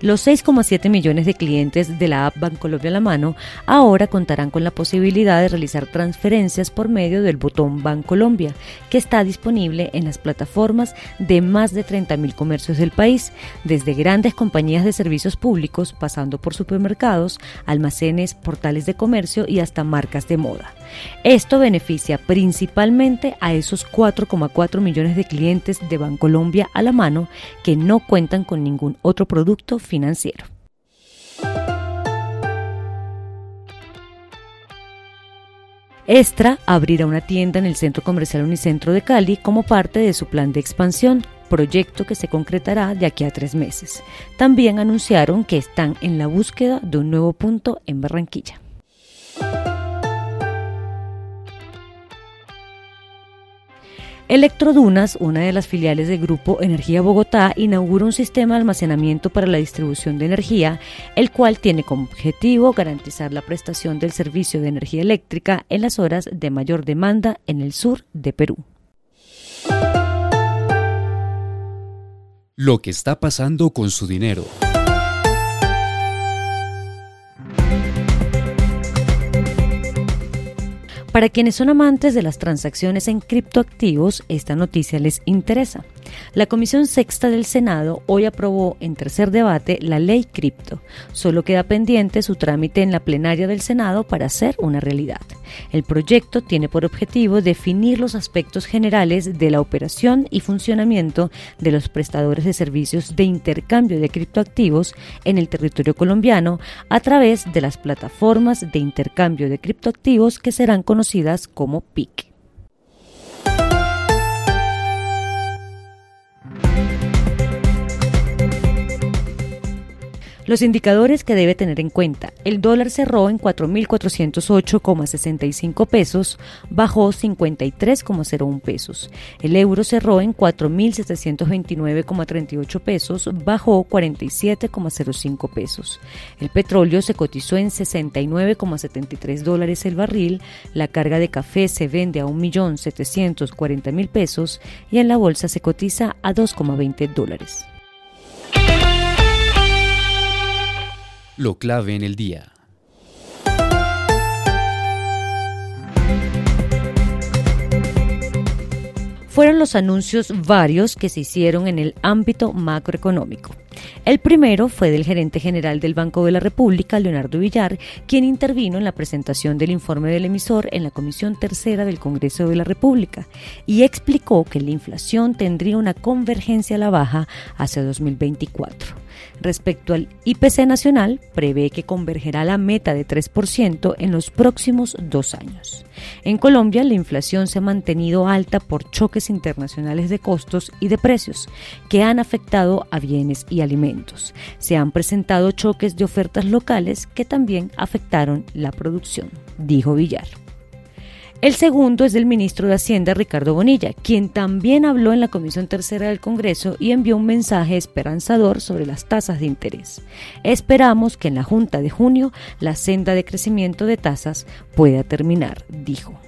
Los 6,7 millones de clientes de la app Bancolombia a la mano ahora contarán con la posibilidad de realizar transferencias por medio del botón Bancolombia, que está disponible en las plataformas de más de 30.000 comercios del país, desde grandes compañías de servicios públicos, pasando por supermercados, almacenes, portales de comercio y hasta marcas de moda. Esto beneficia principalmente a esos 4,4 millones de clientes de Bancolombia a la mano que no cuentan con ningún otro producto financiero. Extra abrirá una tienda en el Centro Comercial Unicentro de Cali como parte de su plan de expansión, proyecto que se concretará de aquí a tres meses. También anunciaron que están en la búsqueda de un nuevo punto en Barranquilla. Electrodunas, una de las filiales del Grupo Energía Bogotá, inaugura un sistema de almacenamiento para la distribución de energía, el cual tiene como objetivo garantizar la prestación del servicio de energía eléctrica en las horas de mayor demanda en el sur de Perú. Lo que está pasando con su dinero. Para quienes son amantes de las transacciones en criptoactivos, esta noticia les interesa. La Comisión Sexta del Senado hoy aprobó en tercer debate la ley cripto. Solo queda pendiente su trámite en la plenaria del Senado para hacer una realidad. El proyecto tiene por objetivo definir los aspectos generales de la operación y funcionamiento de los prestadores de servicios de intercambio de criptoactivos en el territorio colombiano a través de las plataformas de intercambio de criptoactivos que serán conocidas como PIC. Los indicadores que debe tener en cuenta. El dólar cerró en 4.408,65 pesos, bajó 53,01 pesos. El euro cerró en 4.729,38 pesos, bajó 47,05 pesos. El petróleo se cotizó en 69,73 dólares el barril. La carga de café se vende a 1.740.000 pesos y en la bolsa se cotiza a 2,20 dólares. Lo clave en el día. Fueron los anuncios varios que se hicieron en el ámbito macroeconómico. El primero fue del gerente general del Banco de la República, Leonardo Villar, quien intervino en la presentación del informe del emisor en la Comisión Tercera del Congreso de la República y explicó que la inflación tendría una convergencia a la baja hacia 2024. Respecto al IPC nacional, prevé que convergerá la meta de 3% en los próximos dos años. En Colombia, la inflación se ha mantenido alta por choques internacionales de costos y de precios que han afectado a bienes y alimentos. Se han presentado choques de ofertas locales que también afectaron la producción, dijo Villar. El segundo es del ministro de Hacienda, Ricardo Bonilla, quien también habló en la Comisión Tercera del Congreso y envió un mensaje esperanzador sobre las tasas de interés. Esperamos que en la Junta de junio la senda de crecimiento de tasas pueda terminar, dijo.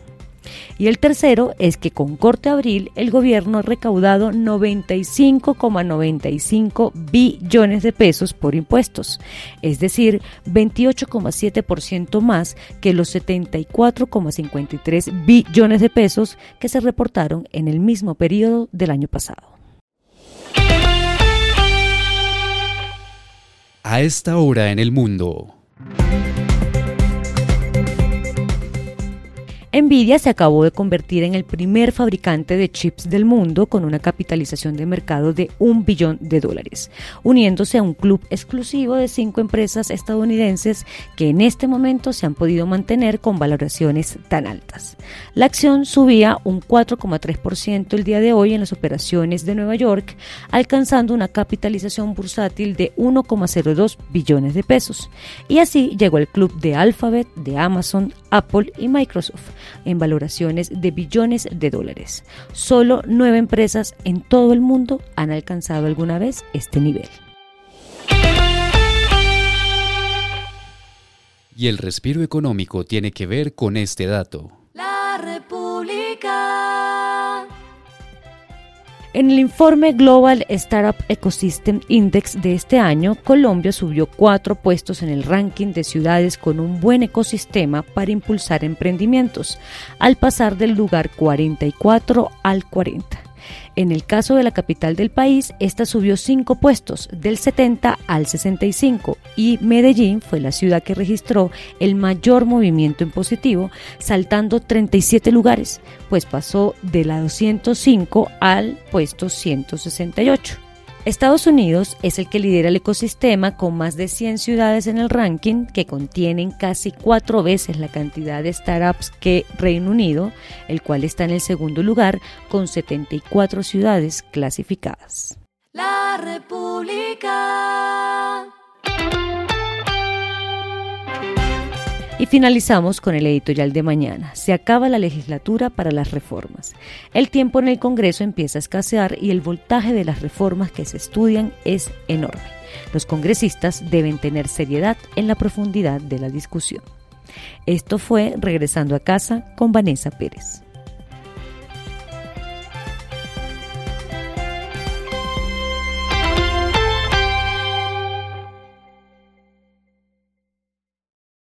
Y el tercero es que con corte abril el gobierno ha recaudado 95,95 billones de pesos por impuestos, es decir, 28,7% más que los 74,53 billones de pesos que se reportaron en el mismo periodo del año pasado. A esta hora en el mundo. Nvidia se acabó de convertir en el primer fabricante de chips del mundo con una capitalización de mercado de un billón de dólares, uniéndose a un club exclusivo de cinco empresas estadounidenses que en este momento se han podido mantener con valoraciones tan altas. La acción subía un 4,3% el día de hoy en las operaciones de Nueva York, alcanzando una capitalización bursátil de 1,02 billones de pesos. Y así llegó el club de Alphabet, de Amazon, Apple y Microsoft en valoraciones de billones de dólares. Solo nueve empresas en todo el mundo han alcanzado alguna vez este nivel. Y el respiro económico tiene que ver con este dato. En el informe Global Startup Ecosystem Index de este año, Colombia subió cuatro puestos en el ranking de ciudades con un buen ecosistema para impulsar emprendimientos, al pasar del lugar 44 al 40. En el caso de la capital del país, esta subió cinco puestos, del 70 al 65, y Medellín fue la ciudad que registró el mayor movimiento en positivo, saltando 37 lugares, pues pasó de la 205 al puesto 168. Estados Unidos es el que lidera el ecosistema con más de 100 ciudades en el ranking que contienen casi cuatro veces la cantidad de startups que Reino Unido, el cual está en el segundo lugar con 74 ciudades clasificadas. La República. Y finalizamos con el editorial de mañana. Se acaba la legislatura para las reformas. El tiempo en el Congreso empieza a escasear y el voltaje de las reformas que se estudian es enorme. Los congresistas deben tener seriedad en la profundidad de la discusión. Esto fue Regresando a casa con Vanessa Pérez.